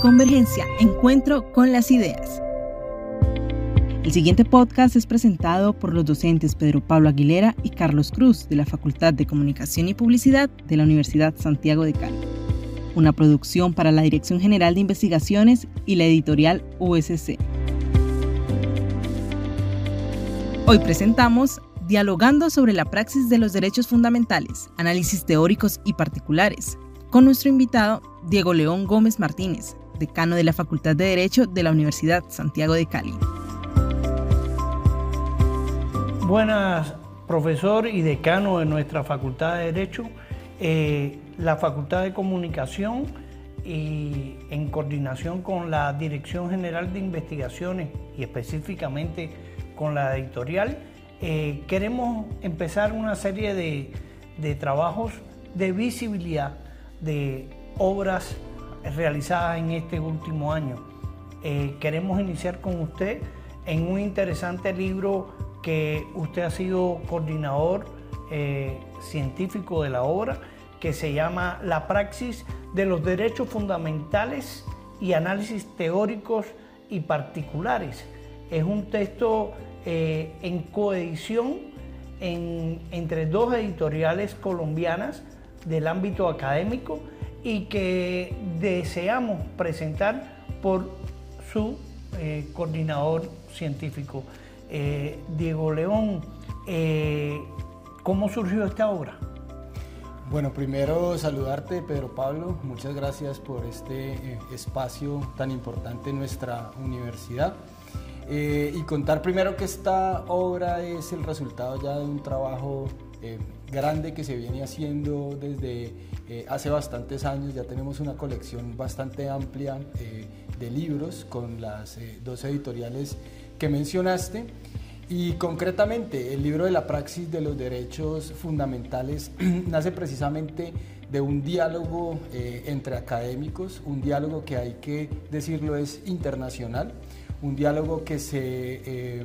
Convergencia, encuentro con las ideas. El siguiente podcast es presentado por los docentes Pedro Pablo Aguilera y Carlos Cruz de la Facultad de Comunicación y Publicidad de la Universidad Santiago de Cali. Una producción para la Dirección General de Investigaciones y la editorial USC. Hoy presentamos Dialogando sobre la praxis de los derechos fundamentales, análisis teóricos y particulares, con nuestro invitado Diego León Gómez Martínez, decano de la Facultad de Derecho de la Universidad Santiago de Cali. Buenas, profesor y decano de nuestra Facultad de Derecho, eh, la Facultad de Comunicación y en coordinación con la Dirección General de Investigaciones y específicamente con la editorial, eh, queremos empezar una serie de, trabajos de visibilidad de obras realizadas en este último año. Eh, queremos iniciar con usted en un interesante libro que usted ha sido coordinador eh, científico de la obra, que se llama La praxis de los derechos fundamentales y análisis teóricos y particulares. Es un texto eh, en coedición entre dos editoriales colombianas del ámbito académico y que deseamos presentar por su eh, coordinador científico. Eh, Diego León, ¿cómo surgió esta obra? Bueno, primero saludarte, Pedro Pablo. Muchas gracias por este espacio tan importante en nuestra universidad. Eh, y contar primero que esta obra es el resultado ya de un trabajo eh, grande que se viene haciendo desde eh, hace bastantes años. Ya tenemos una colección bastante amplia de libros con las dos editoriales que mencionaste. Y concretamente, el libro de la praxis de los derechos fundamentales nace precisamente de un diálogo entre académicos, un diálogo que hay que decirlo es internacional un diálogo que eh,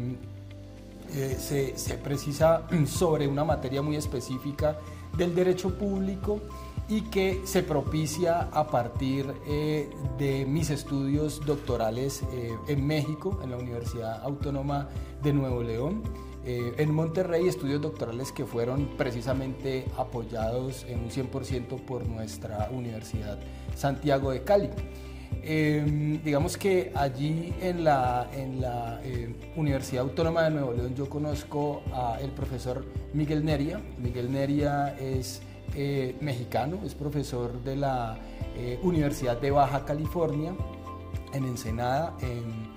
eh, se, precisa sobre una materia muy específica del derecho público y que se propicia a partir eh, de mis estudios doctorales en México, en la Universidad Autónoma de Nuevo León, en Monterrey, estudios doctorales que fueron precisamente apoyados en un 100% por nuestra Universidad Santiago de Cali. Em, digamos que allí en la, en la eh, Universidad Autónoma de Nuevo León yo conozco al profesor Miguel Neria. Miguel Neria es eh, mexicano, es profesor de la eh, Universidad de Baja California en Ensenada, en,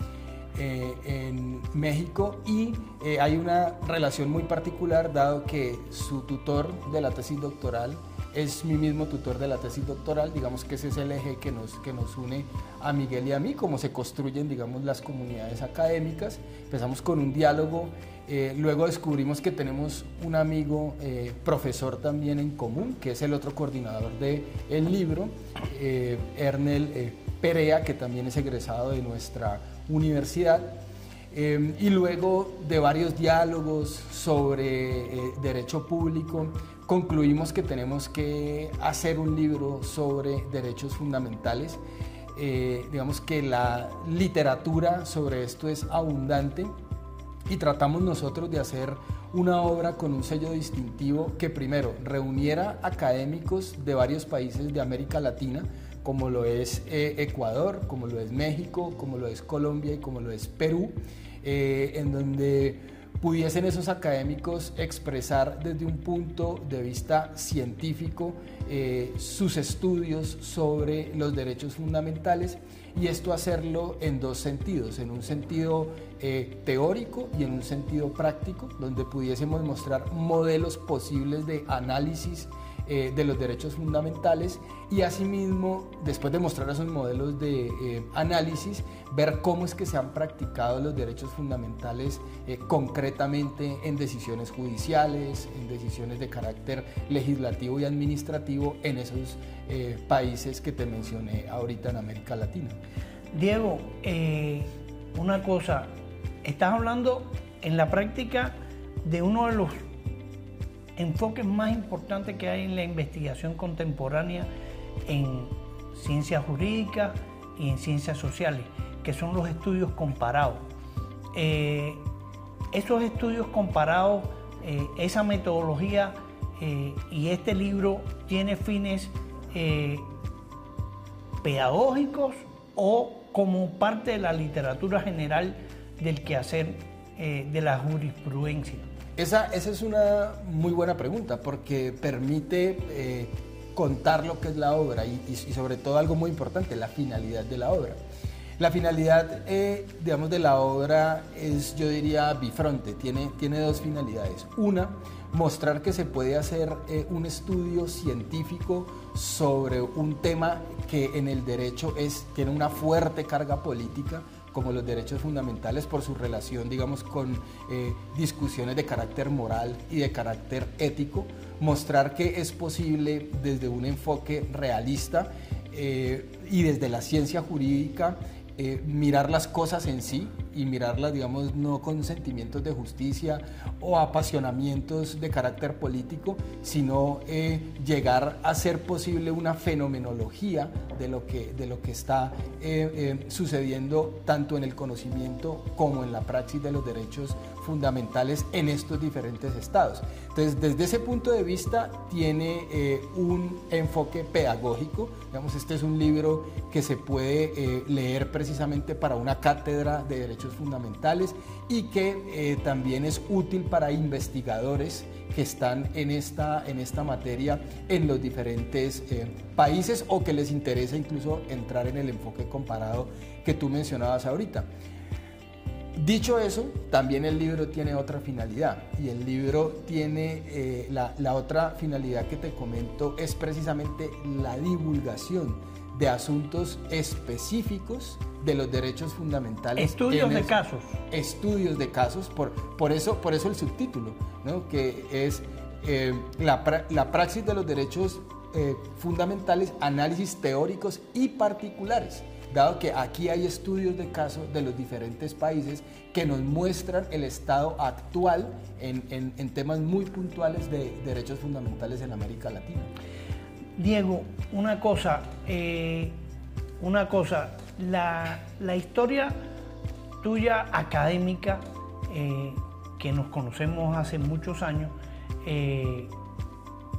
en México, y hay una relación muy particular dado que su tutor de la tesis doctoral es mi mismo tutor de la tesis doctoral, digamos que ese es el eje que nos, que nos une a Miguel y a mí, cómo se construyen, digamos, las comunidades académicas. Empezamos con un diálogo, eh, luego descubrimos que tenemos un amigo eh, profesor también en común, que es el otro coordinador del el libro, eh, Ernel Perea, que también es egresado de nuestra universidad. Y luego de varios diálogos sobre derecho público, concluimos que tenemos que hacer un libro sobre derechos fundamentales. Eh, digamos que la literatura sobre esto es abundante y tratamos nosotros de hacer una obra con un sello distintivo que primero reuniera académicos de varios países de América Latina, como lo es eh, Ecuador, como lo es México, como lo es Colombia y como lo es Perú, eh, en donde pudiesen esos académicos expresar desde un punto de vista científico eh, sus estudios sobre los derechos fundamentales y esto hacerlo en dos sentidos, en un sentido eh, teórico y en un sentido práctico, donde pudiésemos mostrar modelos posibles de análisis eh, de los derechos fundamentales y asimismo, después de mostrar esos modelos de eh, análisis, ver cómo es que se han practicado los derechos fundamentales eh, concretamente en decisiones judiciales, en decisiones de carácter legislativo y administrativo en esos países que te mencioné ahorita en América Latina. Diego, una cosa, estás hablando en la práctica de uno de los enfoques más importantes que hay en la investigación contemporánea en ciencias jurídicas y en ciencias sociales, que son los estudios comparados. Eh, esos estudios comparados, eh, esa metodología y este libro tiene fines pedagógicos o como parte de la literatura general del quehacer de la jurisprudencia. Esa, esa, es una muy buena pregunta porque permite contar lo que es la obra y, sobre todo algo muy importante, la finalidad de la obra. La finalidad, eh, digamos, de la obra es, yo diría, bifronte, tiene, tiene dos finalidades. Una, mostrar que se puede hacer eh, un estudio científico sobre un tema que en el derecho es, tiene una fuerte carga política, como los derechos fundamentales por su relación, digamos, con eh, discusiones de carácter moral y de carácter ético, mostrar que es posible desde un enfoque realista eh, y desde la ciencia jurídica eh, mirar las cosas en sí y mirarlas, digamos, no con sentimientos de justicia o apasionamientos de carácter político, sino eh, llegar a ser posible una fenomenología de lo que, de lo que está sucediendo tanto en el conocimiento como en la praxis de los derechos fundamentales en estos diferentes estados. Entonces, desde ese punto de vista, tiene eh, un enfoque pedagógico. Digamos, este es un libro que se puede eh, leer precisamente para una cátedra de derechos fundamentales y que eh, también es útil para investigadores que están en esta, en esta materia en los diferentes países o que les interesa incluso entrar en el enfoque comparado que tú mencionabas ahorita. Dicho eso, también el libro tiene otra finalidad y el libro tiene eh, la, otra finalidad que te comento es precisamente la divulgación de asuntos específicos de los derechos fundamentales. Estudios de casos. Estudios de casos, por, por, eso, por eso el subtítulo, que es eh, la, praxis de los derechos eh, fundamentales, análisis teóricos y particulares dado que aquí hay estudios de casos de los diferentes países que nos muestran el estado actual en, temas muy puntuales de derechos fundamentales en América Latina. Diego, una cosa, eh, una cosa, la, historia tuya académica, eh, que nos conocemos hace muchos años, eh,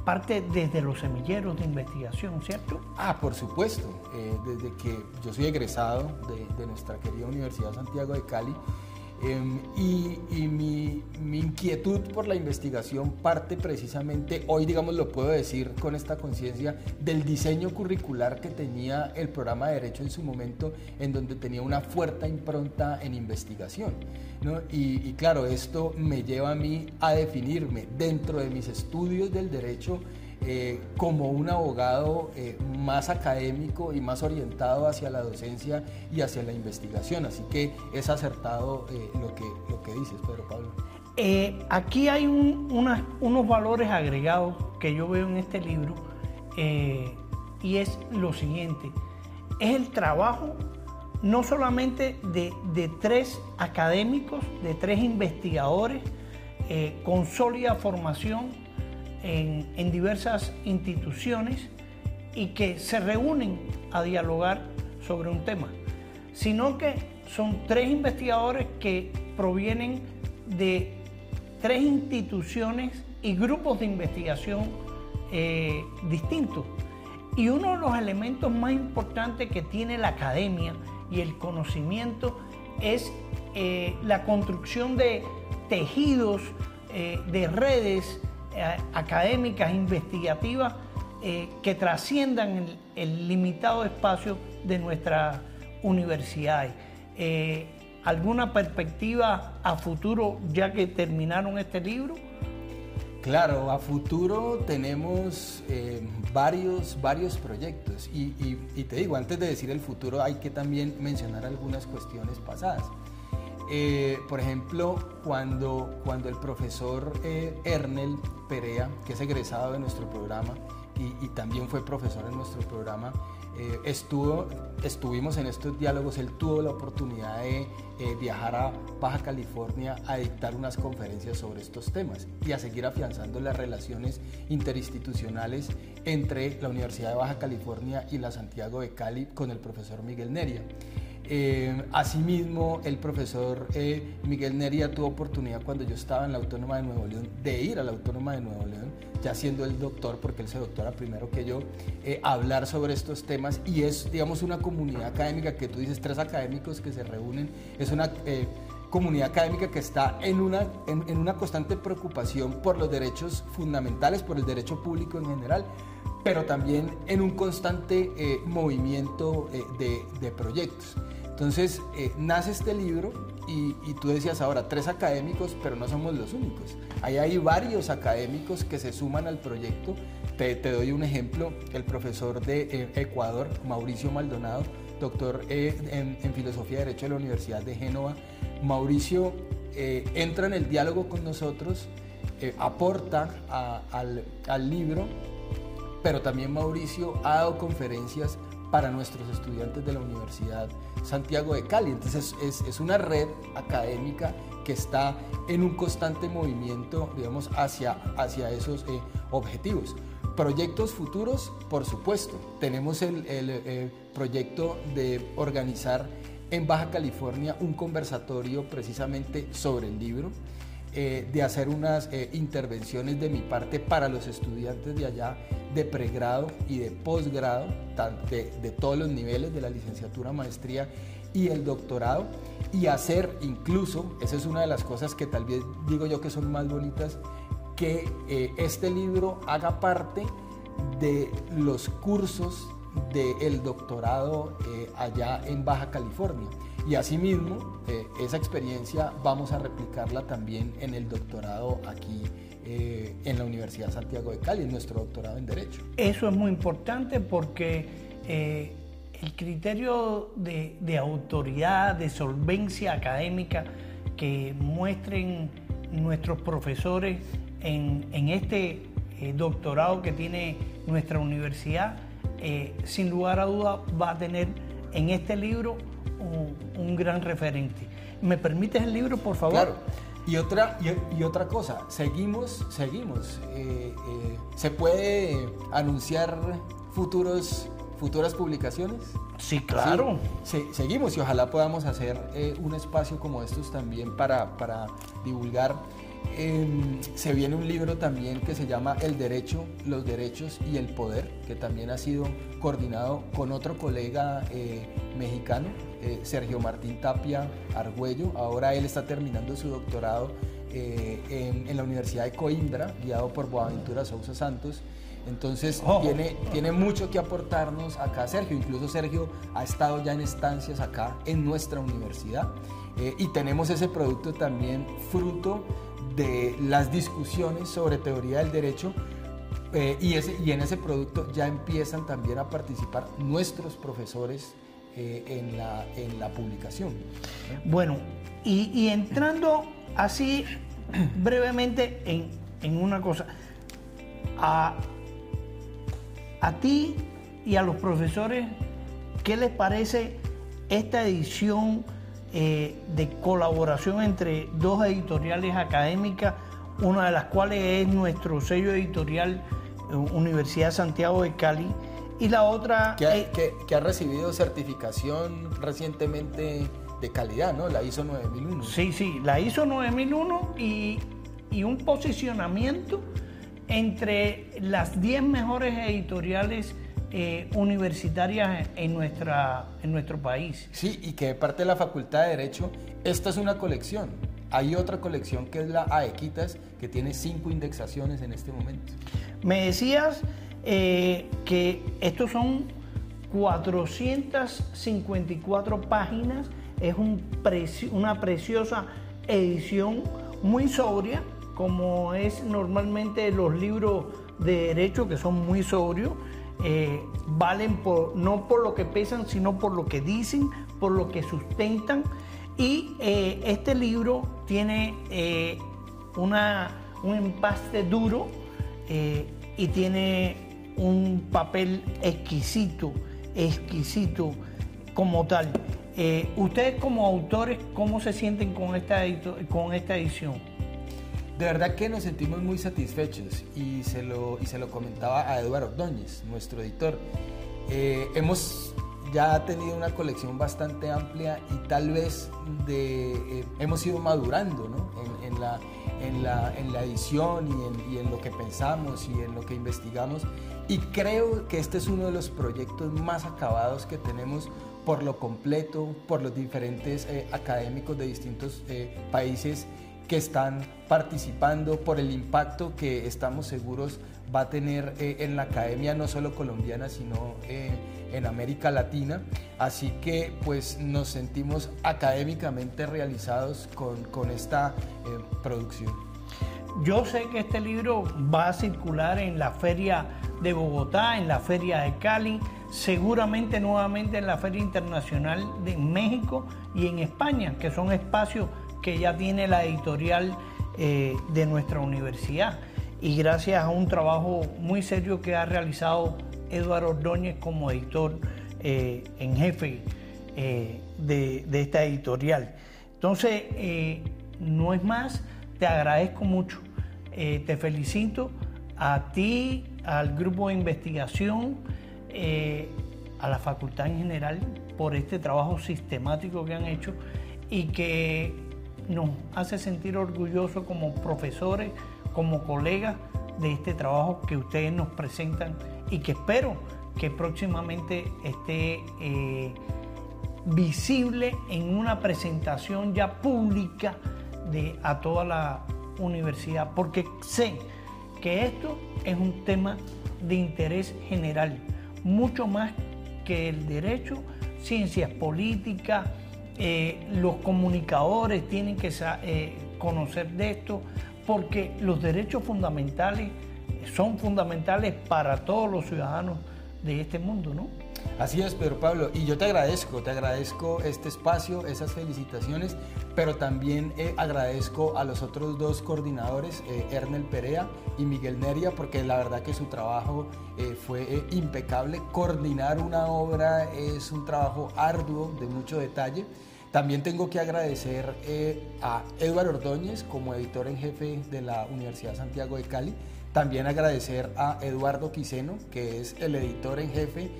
parte desde los semilleros de investigación, ¿cierto? Ah, por supuesto. Eh, desde que yo soy egresado de, nuestra querida Universidad Santiago de Cali, em, y, mi, inquietud por la investigación parte precisamente, hoy digamos lo puedo decir con esta conciencia, del diseño curricular que tenía el programa de Derecho en su momento, en donde tenía una fuerte impronta en investigación. Y, claro, esto me lleva a mí a definirme dentro de mis estudios del derecho eh, como un abogado eh, más académico y más orientado hacia la docencia y hacia la investigación. Así que es acertado eh, lo, que, lo que dices, Pedro Pablo. aquí hay unos valores agregados que yo veo en este libro y es lo siguiente, es el trabajo no solamente de, tres académicos, de tres investigadores con sólida formación en, diversas instituciones y que se reúnen a dialogar sobre un tema, sino que son tres investigadores que provienen de tres instituciones y grupos de investigación eh, distintos. Y uno de los elementos más importantes que tiene la academia y el conocimiento es eh, la construcción de tejidos, eh, de redes académicas, investigativas, que trasciendan el, limitado espacio de nuestras universidades. ¿Alguna perspectiva a futuro ya que terminaron este libro? Claro, a futuro tenemos eh, varios, varios proyectos y, te digo, antes de decir el futuro hay que también mencionar algunas cuestiones pasadas. Eh, por ejemplo, cuando, cuando el profesor eh, Ernel Perea, que es egresado de nuestro programa y, también fue profesor en nuestro programa, eh, estuvo, estuvimos en estos diálogos, él tuvo la oportunidad de eh, viajar a Baja California a dictar unas conferencias sobre estos temas y a seguir afianzando las relaciones interinstitucionales entre la Universidad de Baja California y la Santiago de Cali con el profesor Miguel Neria. Eh, asimismo, el profesor eh, Miguel Neria tuvo oportunidad cuando yo estaba en la Autónoma de Nuevo León de ir a la Autónoma de Nuevo León, ya siendo el doctor, porque él se doctora primero que yo, eh, hablar sobre estos temas y es, digamos, una comunidad académica que tú dices, tres académicos que se reúnen, es una comunidad académica que está en una, en, una constante preocupación por los derechos fundamentales, por el derecho público en general, pero también en un constante movimiento de proyectos. Entonces eh, nace este libro y, tú decías ahora, tres académicos, pero no somos los únicos. Ahí hay varios académicos que se suman al proyecto. Te, doy un ejemplo, el profesor de eh, Ecuador, Mauricio Maldonado, doctor eh, en, Filosofía y Derecho de la Universidad de Génova. Mauricio entra en el diálogo con nosotros, aporta al libro, pero también Mauricio ha dado conferencias para nuestros estudiantes de la Universidad Santiago de Cali. Entonces es, una red académica que está en un constante movimiento, digamos, hacia, hacia esos eh, objetivos. Proyectos futuros, por supuesto. Tenemos el, el, proyecto de organizar en Baja California un conversatorio precisamente sobre el libro. Eh, de hacer unas eh, intervenciones de mi parte para los estudiantes de allá de pregrado y de posgrado, de, de todos los niveles de la licenciatura, maestría y el doctorado, y hacer incluso, esa es una de las cosas que tal vez digo yo que son más bonitas, que eh, este libro haga parte de los cursos del doctorado allá en Baja California. Y asimismo, eh, esa experiencia vamos a replicarla también en el doctorado aquí eh, en la Universidad Santiago de Cali, en nuestro doctorado en Derecho. Eso es muy importante porque eh, el criterio de, autoridad, de solvencia académica que muestren nuestros profesores en, en este doctorado que tiene nuestra universidad, sin lugar a duda va a tener en este libro un, gran referente. ¿Me permites el libro, por favor? Claro. Y otra, y, otra cosa, seguimos, seguimos. Eh, eh, ¿Se puede anunciar futuros, futuras publicaciones? Sí, claro. Sí, seguimos y ojalá podamos hacer eh, un espacio como estos también para, para divulgar Em, se viene un libro también que se llama El Derecho, los Derechos y el Poder, que también ha sido coordinado con otro colega eh, mexicano, eh, Sergio Martín Tapia Argüello. Ahora él está terminando su doctorado eh, en, la Universidad de Coimbra, guiado por Boaventura Sousa Santos. Entonces oh. tiene, tiene mucho que aportarnos acá Sergio. Incluso Sergio ha estado ya en estancias acá en nuestra universidad. y tenemos ese producto también fruto de las discusiones sobre teoría del derecho eh, y, ese, y en ese producto ya empiezan también a participar nuestros profesores eh, en, la, en, la, publicación. Bueno, y, entrando así brevemente en, en una cosa, a, a ti y a los profesores, ¿qué les parece esta edición? Eh, de colaboración entre dos editoriales académicas, una de las cuales es nuestro sello editorial eh, Universidad Santiago de Cali y la otra... Que ha, ha recibido certificación recientemente de calidad, ¿no? La ISO 9001. Sí, sí, la ISO 9001 y, y un posicionamiento entre las 10 mejores editoriales eh, universitarias en, nuestra, en nuestro país. Sí, y que de parte de la Facultad de Derecho, esta es una colección. Hay otra colección que es la AEQUITAS, que tiene cinco indexaciones en este momento. Me decías eh, que estos son 454 páginas, es un una preciosa edición muy sobria, como es normalmente los libros de derecho, que son muy sobrios. Eh, valen no por lo que pesan, sino por lo que dicen, por lo que sustentan. Y eh, este libro tiene eh, una, un empaste duro y tiene un papel exquisito exquisito como tal. Eh, ustedes como autores, ¿cómo se sienten con esta, con esta edición? De verdad que nos sentimos muy satisfechos y se lo, y se lo comentaba a Eduardo Ordóñez, nuestro editor. Eh, hemos ya tenido una colección bastante amplia y tal vez de, eh, hemos ido madurando ¿no? en, la, en, la, en, la, edición y en, y en, lo que pensamos y en lo que investigamos. Y creo que este es uno de los proyectos más acabados que tenemos por lo completo, por los diferentes eh, académicos de distintos países que están participando, por el impacto que estamos seguros va a tener eh, en la academia no solo colombiana, sino eh, en América Latina. Así que pues nos sentimos académicamente realizados con, con esta eh, producción. Yo sé que este libro va a circular en la feria de Bogotá, en la feria de Cali, seguramente nuevamente en la Feria Internacional de México y en España, que son espacios que ya tiene la editorial eh, de nuestra universidad. Y gracias a un trabajo muy serio que ha realizado Eduardo Ordóñez como editor eh, en jefe eh, de, esta editorial. Entonces, no es más, te agradezco mucho, te felicito a ti, al grupo de investigación, a la facultad en general por este trabajo sistemático que han hecho y que nos hace sentir orgullosos como profesores, como colegas de este trabajo que ustedes nos presentan y que espero que próximamente esté eh, visible en una presentación ya pública de, a toda la universidad, porque sé que esto es un tema de interés general, mucho más que el derecho, ciencias políticas, eh, los comunicadores tienen que eh, conocer de esto, porque los derechos fundamentales son fundamentales para todos los ciudadanos de este mundo, ¿no? Así es, Pedro Pablo, y yo te agradezco, te agradezco este espacio, esas felicitaciones, pero también eh, agradezco a los otros dos coordinadores, Ernel Perea y Miguel Neria, porque la verdad que su trabajo fue impecable. Coordinar una obra es un trabajo arduo, de mucho detalle. También tengo que agradecer eh, a Eduardo Ordóñez como editor en jefe de la Universidad Santiago de Cali. También agradecer a Eduardo Quiseno, que es el editor en jefe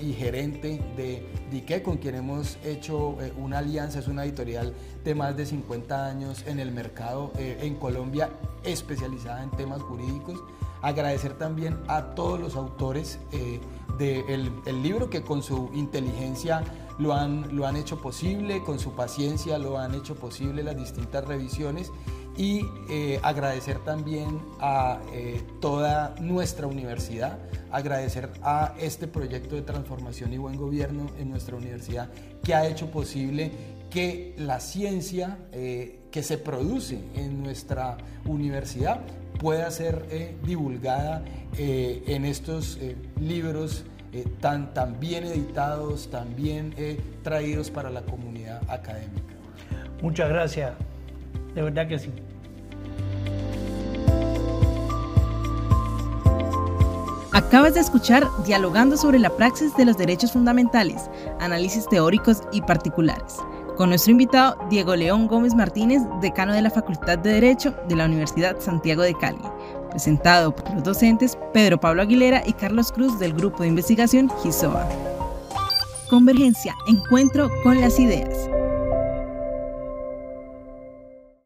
y gerente de Dique, con quien hemos hecho eh, una alianza. Es una editorial de más de 50 años en el mercado eh, en Colombia, especializada en temas jurídicos. Agradecer también a todos los autores del libro que con su inteligencia lo han, lo han hecho posible, con su paciencia lo han hecho posible las distintas revisiones y eh, agradecer también a eh, toda nuestra universidad, agradecer a este proyecto de transformación y buen gobierno en nuestra universidad que ha hecho posible que la ciencia eh, que se produce en nuestra universidad pueda ser divulgada en estos libros tan, tan, bien editados, tan bien traídos para la comunidad académica. Muchas gracias, de verdad que sí. Acabas de escuchar Dialogando sobre la praxis de los derechos fundamentales, análisis teóricos y particulares, con nuestro invitado Diego León Gómez Martínez, decano de la Facultad de Derecho de la Universidad Santiago de Cali presentado por los docentes Pedro Pablo Aguilera y Carlos Cruz del Grupo de Investigación GISOA. Convergencia, encuentro con las ideas.